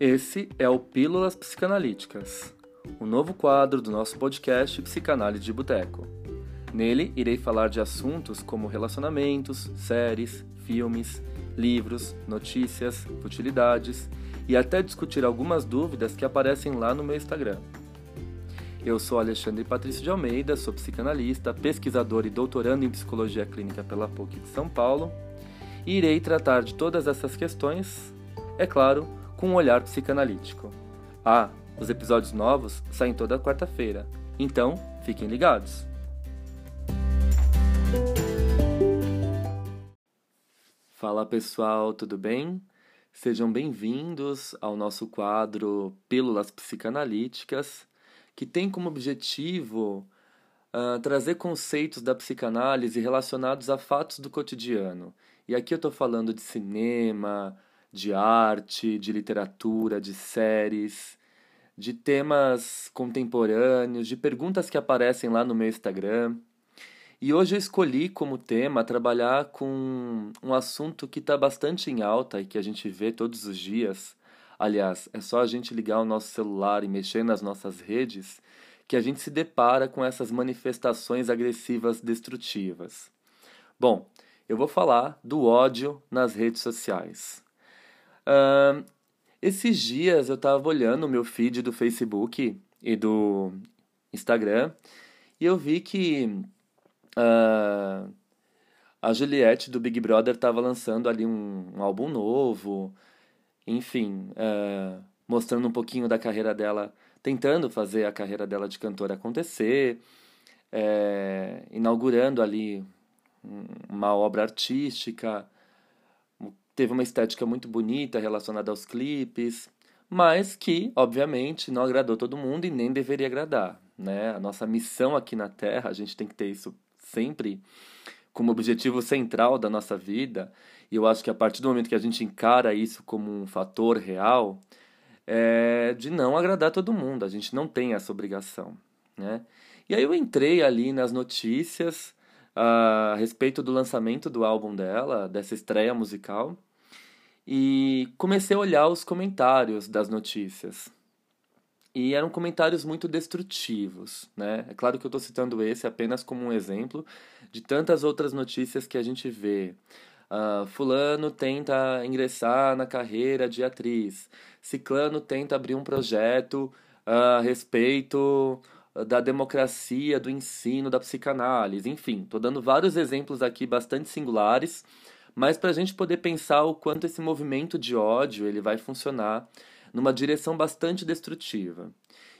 Esse é o Pílulas Psicanalíticas, o novo quadro do nosso podcast Psicanálise de Boteco. Nele, irei falar de assuntos como relacionamentos, séries, filmes, livros, notícias, futilidades e até discutir algumas dúvidas que aparecem lá no meu Instagram. Eu sou Alexandre Patrício de Almeida, sou psicanalista, pesquisador e doutorando em psicologia clínica pela PUC de São Paulo e irei tratar de todas essas questões, é claro, com um olhar psicanalítico. Ah, os episódios novos saem toda quarta-feira, então fiquem ligados! Fala pessoal, tudo bem? Sejam bem-vindos ao nosso quadro Pílulas Psicanalíticas, que tem como objetivo uh, trazer conceitos da psicanálise relacionados a fatos do cotidiano. E aqui eu estou falando de cinema, de arte, de literatura, de séries, de temas contemporâneos, de perguntas que aparecem lá no meu Instagram. E hoje eu escolhi como tema trabalhar com um assunto que está bastante em alta e que a gente vê todos os dias. Aliás, é só a gente ligar o nosso celular e mexer nas nossas redes que a gente se depara com essas manifestações agressivas destrutivas. Bom, eu vou falar do ódio nas redes sociais. Esses dias eu estava olhando o meu feed do Facebook e do Instagram e eu vi que Uh, a Juliette do Big Brother estava lançando ali um, um, álbum novo, enfim, uh, mostrando um pouquinho da carreira dela, tentando fazer a carreira dela de cantora acontecer, é, inaugurando ali uma obra artística, teve uma estética muito bonita relacionada aos clipes, mas que, obviamente, não agradou todo mundo e nem deveria agradar. Né? A nossa missão aqui na Terra, a gente tem que ter isso sempre como objetivo central da nossa vida, e eu acho que a partir do momento que a gente encara isso como um fator real, é de não agradar todo mundo, a gente não tem essa obrigação, né? E aí eu entrei ali nas notícias a respeito do lançamento do álbum dela, dessa estreia musical, e comecei a olhar os comentários das notícias. E eram comentários muito destrutivos, né? É claro que eu estou citando esse apenas como um exemplo de tantas outras notícias que a gente vê. Uh, fulano tenta ingressar na carreira de atriz. Ciclano tenta abrir um projeto uh, a respeito da democracia, do ensino, da psicanálise. Enfim, estou dando vários exemplos aqui bastante singulares, mas para a gente poder pensar o quanto esse movimento de ódio ele vai funcionar numa direção bastante destrutiva.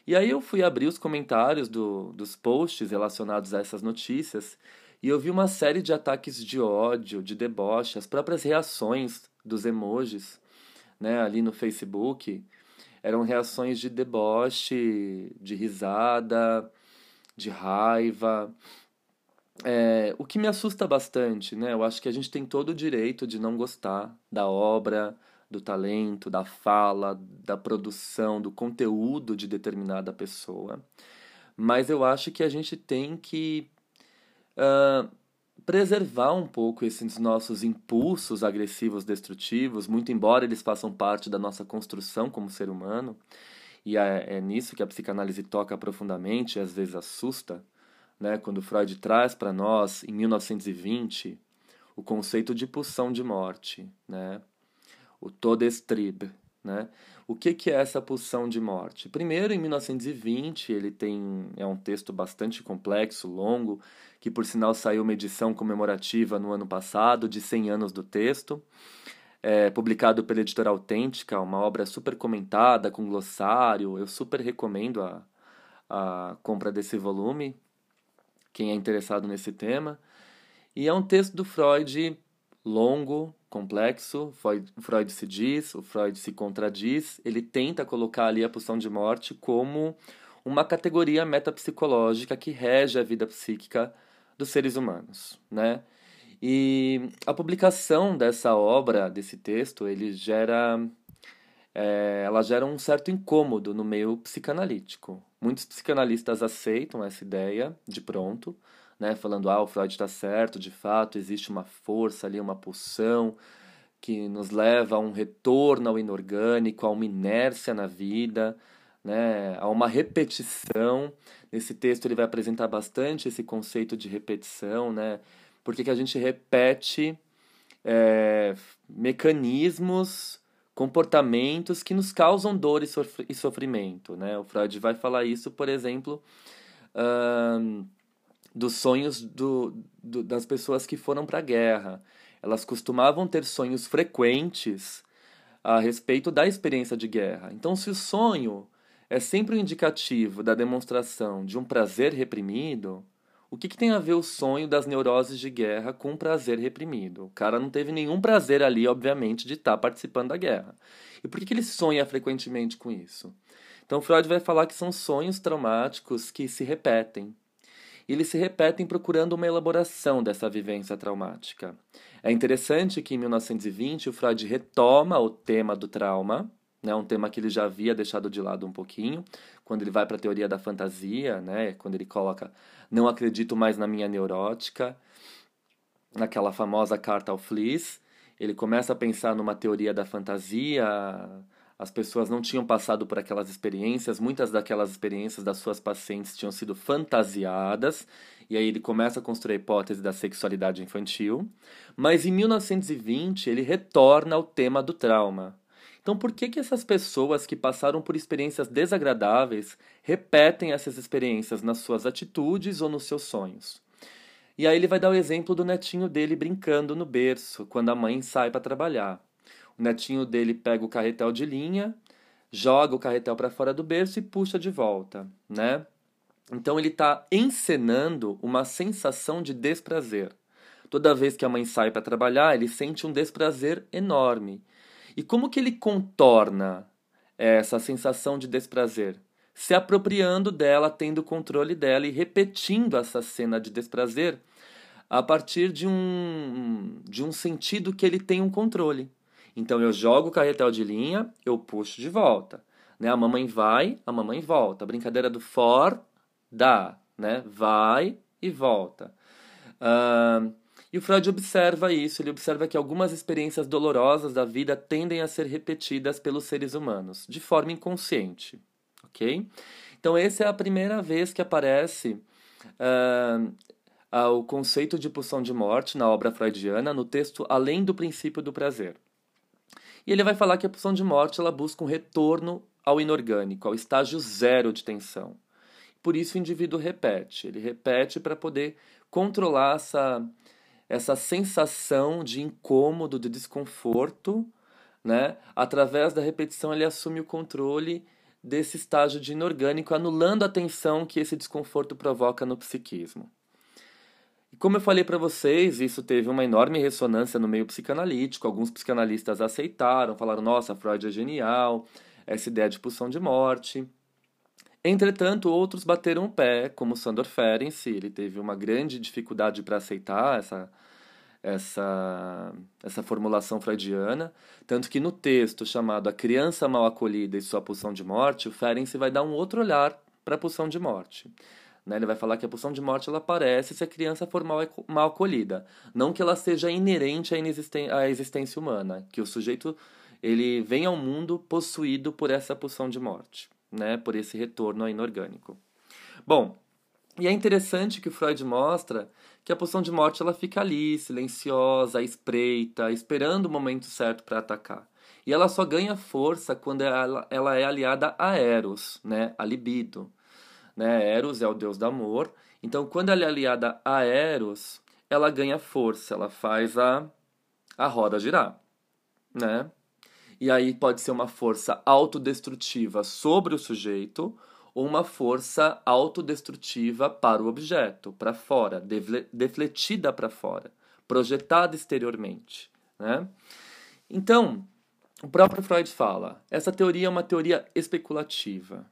E aí eu fui abrir os comentários do, dos posts relacionados a essas notícias e eu vi uma série de ataques de ódio, de deboche, as próprias reações dos emojis né, ali no Facebook eram reações de deboche, de risada, de raiva. É, o que me assusta bastante, né? Eu acho que a gente tem todo o direito de não gostar da obra, do talento, da fala, da produção, do conteúdo de determinada pessoa. Mas eu acho que a gente tem que uh, preservar um pouco esses nossos impulsos agressivos, destrutivos, muito embora eles façam parte da nossa construção como ser humano. E é, é nisso que a psicanálise toca profundamente e às vezes assusta. Né? Quando Freud traz para nós, em 1920, o conceito de pulsão de morte. Né? o Todestrib. Né? O que, que é essa pulsão de morte? Primeiro, em 1920, ele tem é um texto bastante complexo, longo, que por sinal saiu uma edição comemorativa no ano passado de 100 anos do texto, é, publicado pela editora Autêntica, uma obra super comentada, com glossário. Eu super recomendo a, a compra desse volume, quem é interessado nesse tema. E é um texto do Freud longo, complexo, Freud, Freud se diz, o Freud se contradiz, ele tenta colocar ali a pulsão de morte como uma categoria metapsicológica que rege a vida psíquica dos seres humanos, né? E a publicação dessa obra, desse texto, ele gera, é, ela gera um certo incômodo no meio psicanalítico. Muitos psicanalistas aceitam essa ideia de pronto, né, falando, ah, o Freud está certo, de fato, existe uma força ali, uma pulsão que nos leva a um retorno ao inorgânico, a uma inércia na vida, né, a uma repetição. Nesse texto ele vai apresentar bastante esse conceito de repetição, né? Porque que a gente repete é, mecanismos, comportamentos que nos causam dor e sofrimento, né? O Freud vai falar isso, por exemplo, dos sonhos do, do, das pessoas que foram para a guerra. Elas costumavam ter sonhos frequentes a respeito da experiência de guerra. Então, se o sonho é sempre um indicativo da demonstração de um prazer reprimido, o que, que, tem a ver o sonho das neuroses de guerra com o prazer reprimido? O cara não teve nenhum prazer ali, obviamente, de estar tá participando da guerra. E por que, que ele sonha frequentemente com isso? Então, Freud vai falar que são sonhos traumáticos que se repetem. E eles se repetem procurando uma elaboração dessa vivência traumática. É interessante que em 1920 o Freud retoma o tema do trauma, né, um tema que ele já havia deixado de lado um pouquinho, quando ele vai para a teoria da fantasia, né, quando ele coloca não acredito mais na minha neurótica, naquela famosa carta ao Fliss, ele começa a pensar numa teoria da fantasia, as pessoas não tinham passado por aquelas experiências, muitas daquelas experiências das suas pacientes tinham sido fantasiadas, e aí ele começa a construir a hipótese da sexualidade infantil, mas em 1920 ele retorna ao tema do trauma. Então, por que, que essas pessoas que passaram por experiências desagradáveis repetem essas experiências nas suas atitudes ou nos seus sonhos? E aí ele vai dar o exemplo do netinho dele brincando no berço, quando a mãe sai para trabalhar. O netinho dele pega o carretel de linha, joga o carretel para fora do berço e puxa de volta, né? Então ele está encenando uma sensação de desprazer. Toda vez que a mãe sai para trabalhar, ele sente um desprazer enorme. E como que ele contorna essa sensação de desprazer? Se apropriando dela, tendo controle dela e repetindo essa cena de desprazer a partir de um, de um sentido que ele tem um controle. Então eu jogo o carretel de linha, eu puxo de volta. Né? A mamãe vai, a mamãe volta. A brincadeira do for, dá. Né? Vai e volta. Uh, e o Freud observa isso, ele observa que algumas experiências dolorosas da vida tendem a ser repetidas pelos seres humanos, de forma inconsciente, ok? Então, essa é a primeira vez que aparece uh, o conceito de pulsão de morte na obra freudiana, no texto Além do Princípio do Prazer. E ele vai falar que a pulsão de morte ela busca um retorno ao inorgânico, ao estágio zero de tensão. Por isso o indivíduo repete, ele repete para poder controlar essa essa sensação de incômodo, de desconforto, né? Através da repetição ele assume o controle desse estágio de inorgânico, anulando a tensão que esse desconforto provoca no psiquismo. E como eu falei para vocês, isso teve uma enorme ressonância no meio psicanalítico. Alguns psicanalistas aceitaram, falaram: nossa, Freud é genial, essa ideia de pulsão de morte. Entretanto, outros bateram o pé, como Sandor Ferenczi, ele teve uma grande dificuldade para aceitar essa, essa, essa formulação freudiana, tanto que no texto chamado A Criança Mal Acolhida e Sua Pulsão de Morte, o Ferenczi vai dar um outro olhar para a pulsão de morte. Né? Ele vai falar que a pulsão de morte ela aparece se a criança for mal, mal acolhida, não que ela seja inerente à, à existência humana, que o sujeito ele vem ao mundo possuído por essa pulsão de morte né, por esse retorno inorgânico. Bom, e é interessante que o Freud mostra que a pulsão de morte ela fica ali, silenciosa, espreita, esperando o momento certo para atacar. E ela só ganha força quando ela, ela é aliada a Eros, né, a libido. Né? Eros é o deus do amor. Então, quando ela é aliada a Eros, ela ganha força, ela faz a, a roda girar. Né? E aí pode ser uma força autodestrutiva sobre o sujeito ou uma força autodestrutiva para o objeto, para fora, defletida para fora, projetada exteriormente. Né? Então, o próprio Freud fala: essa teoria é uma teoria especulativa.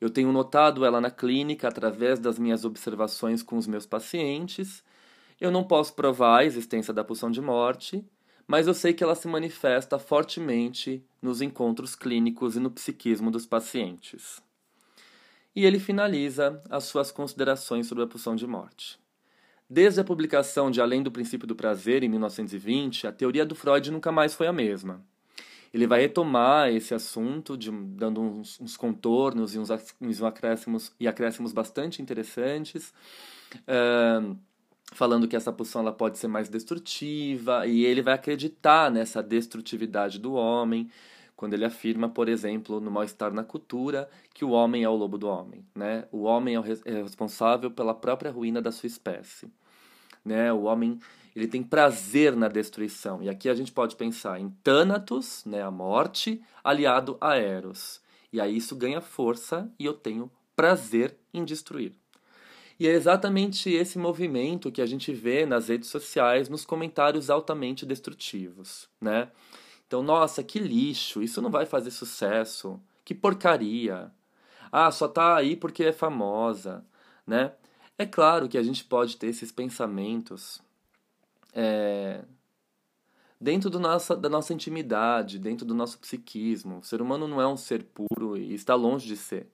Eu tenho notado ela na clínica através das minhas observações com os meus pacientes. Eu não posso provar a existência da pulsão de morte, mas eu sei que ela se manifesta fortemente nos encontros clínicos e no psiquismo dos pacientes. E ele finaliza as suas considerações sobre a pulsão de morte. Desde a publicação de Além do Princípio do Prazer, em 1920, a teoria do Freud nunca mais foi a mesma. Ele vai retomar esse assunto, de, dando uns, uns, contornos e uns, acréscimos, e acréscimos bastante interessantes, uh, falando que essa pulsão ela pode ser mais destrutiva, e ele vai acreditar nessa destrutividade do homem, quando ele afirma, por exemplo, no Mal-Estar na Cultura, que o homem é o lobo do homem. Né? O homem é, o é responsável pela própria ruína da sua espécie. Né? O homem ele tem prazer na destruição. E aqui a gente pode pensar em Thanatos, né, a morte, aliado a Eros. E aí isso ganha força e eu tenho prazer em destruir. E é exatamente esse movimento que a gente vê nas redes sociais, nos comentários altamente destrutivos, né? Então, nossa, que lixo, isso não vai fazer sucesso. Que porcaria. Ah, só tá aí porque é famosa, né? É claro que a gente pode ter esses pensamentos é, dentro do nossa, da nossa intimidade, dentro do nosso psiquismo. O ser humano não é um ser puro e está longe de ser.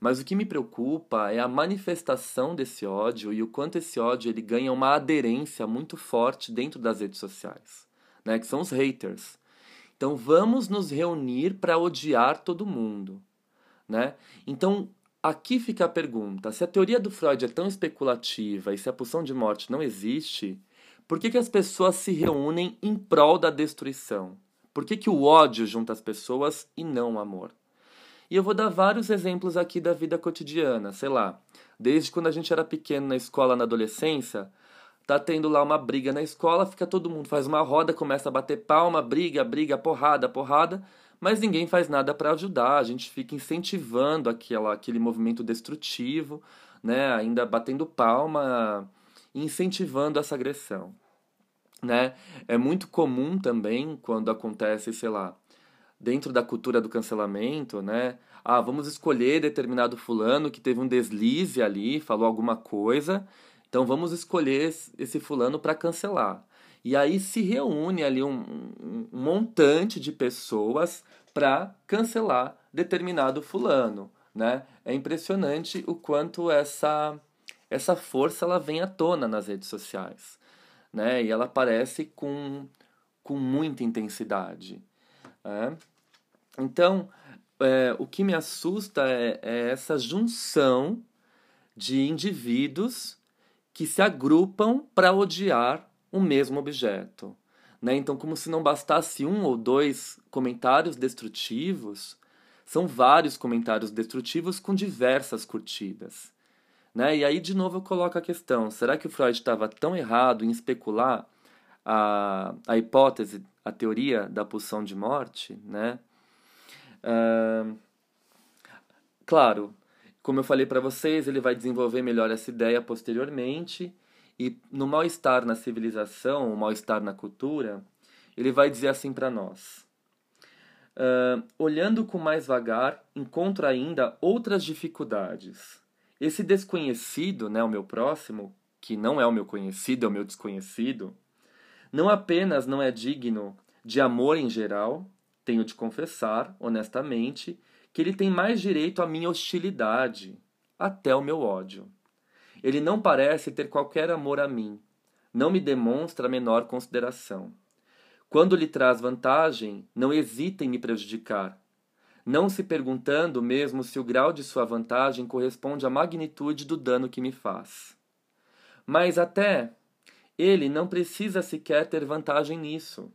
Mas o que me preocupa é a manifestação desse ódio e o quanto esse ódio ele ganha uma aderência muito forte dentro das redes sociais, né? Que são os haters. Então vamos nos reunir para odiar todo mundo, né? Então aqui fica a pergunta: se a teoria do Freud é tão especulativa e se a pulsão de morte não existe, por que, que as pessoas se reúnem em prol da destruição? Por que, que o ódio junta as pessoas e não o amor? E eu vou dar vários exemplos aqui da vida cotidiana, sei lá, desde quando a gente era pequeno na escola, na adolescência, tá tendo lá uma briga na escola, fica todo mundo, faz uma roda, começa a bater palma, briga, briga, porrada, porrada, mas ninguém faz nada para ajudar, a gente fica incentivando aquela, aquele movimento destrutivo, né, ainda batendo palma, incentivando essa agressão. Né? É muito comum também quando acontece, sei lá, dentro da cultura do cancelamento, né? Ah, vamos escolher determinado fulano que teve um deslize ali, falou alguma coisa, então vamos escolher esse fulano para cancelar. E aí se reúne ali um, um montante de pessoas para cancelar determinado fulano, né? É impressionante o quanto essa essa força ela vem à tona nas redes sociais, né? E ela aparece com com muita intensidade. É? Então, é, o que me assusta é, é essa junção de indivíduos que se agrupam para odiar o mesmo objeto. Né? Então, como se não bastasse um ou dois comentários destrutivos, são vários comentários destrutivos com diversas curtidas. Né? E aí, de novo, eu coloco a questão: será que o Freud estava tão errado em especular a, a hipótese, a teoria da pulsão de morte? Né? Uh, claro, como eu falei para vocês, ele vai desenvolver melhor essa ideia posteriormente e no mal-estar na civilização, o mal-estar na cultura, ele vai dizer assim para nós: uh, olhando com mais vagar, encontro ainda outras dificuldades. Esse desconhecido, né, o meu próximo, que não é o meu conhecido, é o meu desconhecido, não apenas não é digno de amor em geral, tenho de confessar, honestamente, que ele tem mais direito à minha hostilidade, até o meu ódio. Ele não parece ter qualquer amor a mim, não me demonstra a menor consideração. Quando lhe traz vantagem, não hesita em me prejudicar, não se perguntando mesmo se o grau de sua vantagem corresponde à magnitude do dano que me faz. Mas até ele não precisa sequer ter vantagem nisso.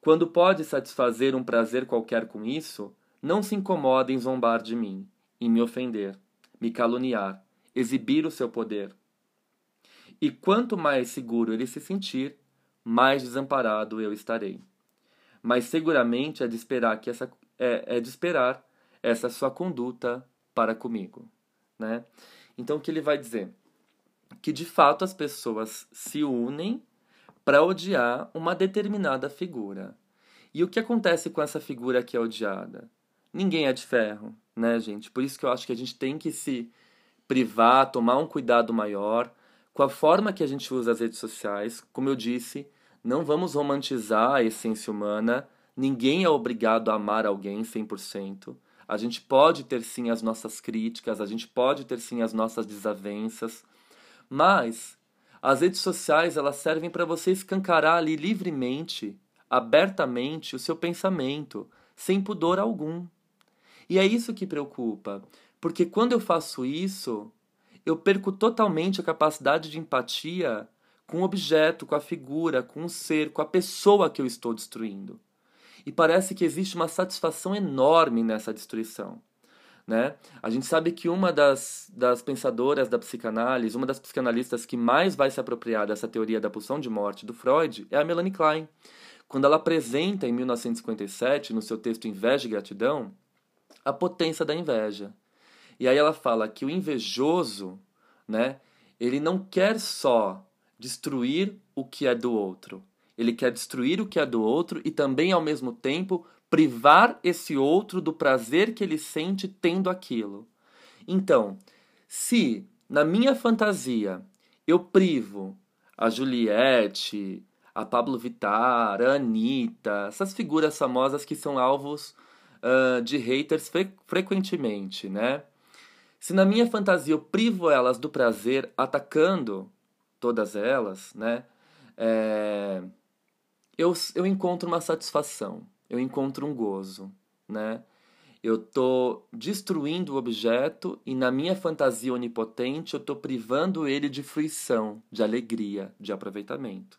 Quando pode satisfazer um prazer qualquer com isso, não se incomoda em zombar de mim, em me ofender, me caluniar, exibir o seu poder. E quanto mais seguro ele se sentir, mais desamparado eu estarei. Mas seguramente é de esperar que essa é, é de esperar essa sua conduta para comigo, né? Então o que ele vai dizer? Que de fato as pessoas se unem para odiar uma determinada figura. E o que acontece com essa figura que é odiada? ninguém é de ferro, né, gente? Por isso que eu acho que a gente tem que se privar, tomar um cuidado maior com a forma que a gente usa as redes sociais. Como eu disse, não vamos romantizar a essência humana. Ninguém é obrigado a amar alguém 100%. A gente pode ter sim as nossas críticas, a gente pode ter sim as nossas desavenças, mas As redes sociais elas servem para você escancarar ali livremente, abertamente o seu pensamento, sem pudor algum. E é isso que preocupa, porque quando eu faço isso, eu perco totalmente a capacidade de empatia com o objeto, com a figura, com o ser, com a pessoa que eu estou destruindo. E parece que existe uma satisfação enorme nessa destruição. Né? A gente sabe que uma das, das pensadoras da psicanálise, uma das psicanalistas que mais vai se apropriar dessa teoria da pulsão de morte do Freud é a Melanie Klein. Quando ela apresenta em 1957, no seu texto Inveja e Gratidão, a potência da inveja. E aí ela fala que o invejoso, né, ele não quer só destruir o que é do outro, ele quer destruir o que é do outro e também, ao mesmo tempo, privar esse outro do prazer que ele sente tendo aquilo. Então, se na minha fantasia eu privo a Juliette, a Pablo Vittar, a Anitta, essas figuras famosas que são alvos uh, de haters fre frequentemente, né? Se na minha fantasia eu privo elas do prazer atacando todas elas, né? É, eu, eu encontro uma satisfação eu encontro um gozo, né? Eu estou destruindo o objeto e na minha fantasia onipotente eu estou privando ele de fruição, de alegria, de aproveitamento.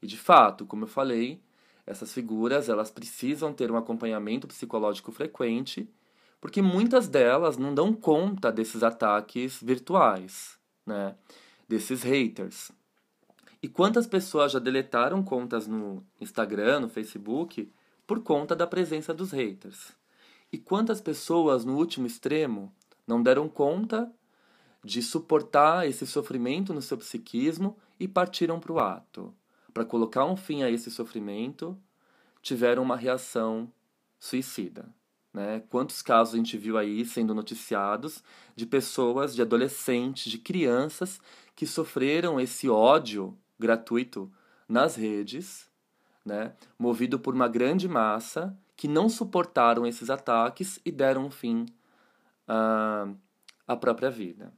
E de fato, como eu falei, essas figuras elas precisam ter um acompanhamento psicológico frequente, porque muitas delas não dão conta desses ataques virtuais, né? Desses haters. E quantas pessoas já deletaram contas no Instagram, no Facebook, por conta da presença dos haters. E quantas pessoas, no último extremo, não deram conta de suportar esse sofrimento no seu psiquismo e partiram para o ato. Para colocar um fim a esse sofrimento, tiveram uma reação suicida. Né? Quantos casos a gente viu aí sendo noticiados de pessoas, de adolescentes, de crianças que sofreram esse ódio gratuito nas redes né, movido por uma grande massa que não suportaram esses ataques e deram fim à, à própria vida.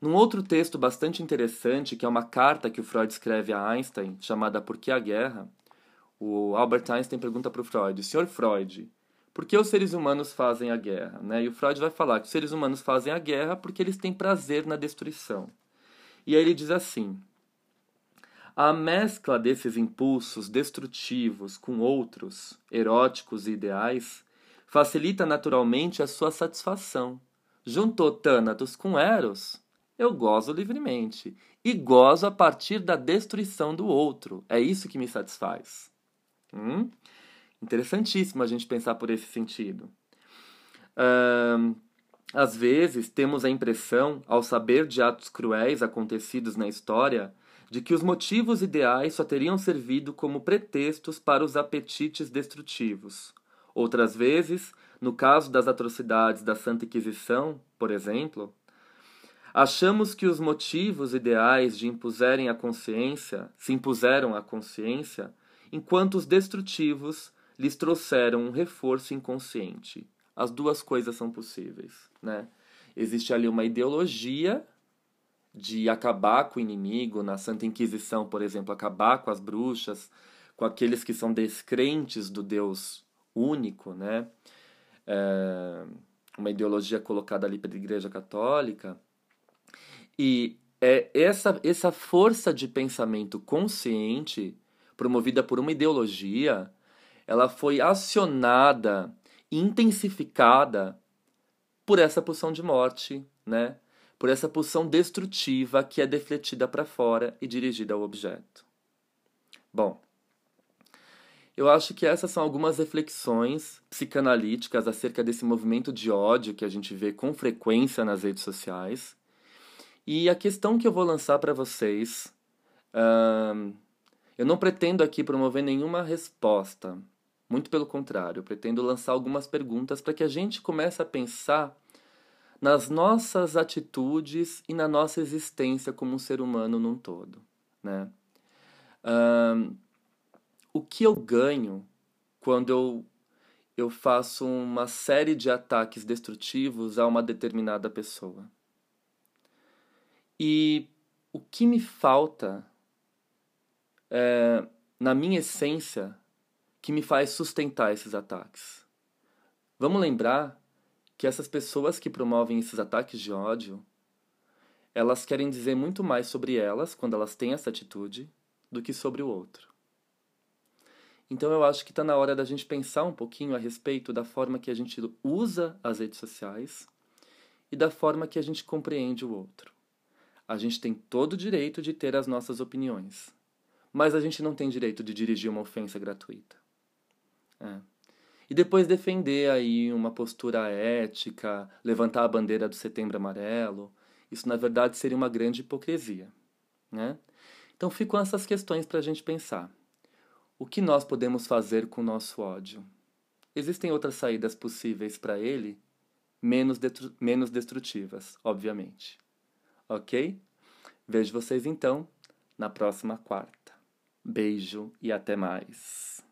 Num outro texto bastante interessante, que é uma carta que o Freud escreve a Einstein, chamada Por que a Guerra, o Albert Einstein pergunta para o Freud, Senhor Freud, por que os seres humanos fazem a guerra? Né? E o Freud vai falar que os seres humanos fazem a guerra porque eles têm prazer na destruição. E aí ele diz assim, a mescla desses impulsos destrutivos com outros, eróticos e ideais, facilita naturalmente a sua satisfação. Juntou Thanatos com Eros, eu gozo livremente. E gozo a partir da destruição do outro. É isso que me satisfaz. Hum? Interessantíssimo a gente pensar por esse sentido. às vezes, temos a impressão, ao saber de atos cruéis acontecidos na história, de que os motivos ideais só teriam servido como pretextos para os apetites destrutivos. Outras vezes, no caso das atrocidades da Santa Inquisição, por exemplo, achamos que os motivos ideais de impuserem a consciência se impuseram à consciência, enquanto os destrutivos lhes trouxeram um reforço inconsciente. As duas coisas são possíveis, né? Existe ali uma ideologia de acabar com o inimigo, na Santa Inquisição, por exemplo, acabar com as bruxas, com aqueles que são descrentes do Deus único, né? É uma ideologia colocada ali pela Igreja Católica. E é essa, essa força de pensamento consciente, promovida por uma ideologia, ela foi acionada, intensificada por essa pulsão de morte, né? Por essa pulsão destrutiva que é defletida para fora e dirigida ao objeto. Bom, eu acho que essas são algumas reflexões psicanalíticas acerca desse movimento de ódio que a gente vê com frequência nas redes sociais. E a questão que eu vou lançar para vocês, eu não pretendo aqui promover nenhuma resposta. Muito pelo contrário, eu pretendo lançar algumas perguntas para que a gente comece a pensar nas nossas atitudes e na nossa existência como um ser humano num todo. Né? Um, o que eu ganho quando eu, eu faço uma série de ataques destrutivos a uma determinada pessoa? E o que me falta é, na minha essência que me faz sustentar esses ataques. Vamos lembrar que essas pessoas que promovem esses ataques de ódio, elas querem dizer muito mais sobre elas quando elas têm essa atitude do que sobre o outro. Então eu acho que está na hora da gente pensar um pouquinho a respeito da forma que a gente usa as redes sociais e da forma que a gente compreende o outro. A gente tem todo o direito de ter as nossas opiniões, mas a gente não tem direito de dirigir uma ofensa gratuita. É. E depois defender aí uma postura ética, levantar a bandeira do Setembro Amarelo, isso na verdade seria uma grande hipocrisia. Né? Então ficam essas questões para a gente pensar. O que nós podemos fazer com o nosso ódio? Existem outras saídas possíveis para ele, menos, menos destrutivas, obviamente. Ok? Vejo vocês então na próxima quarta. Beijo e até mais.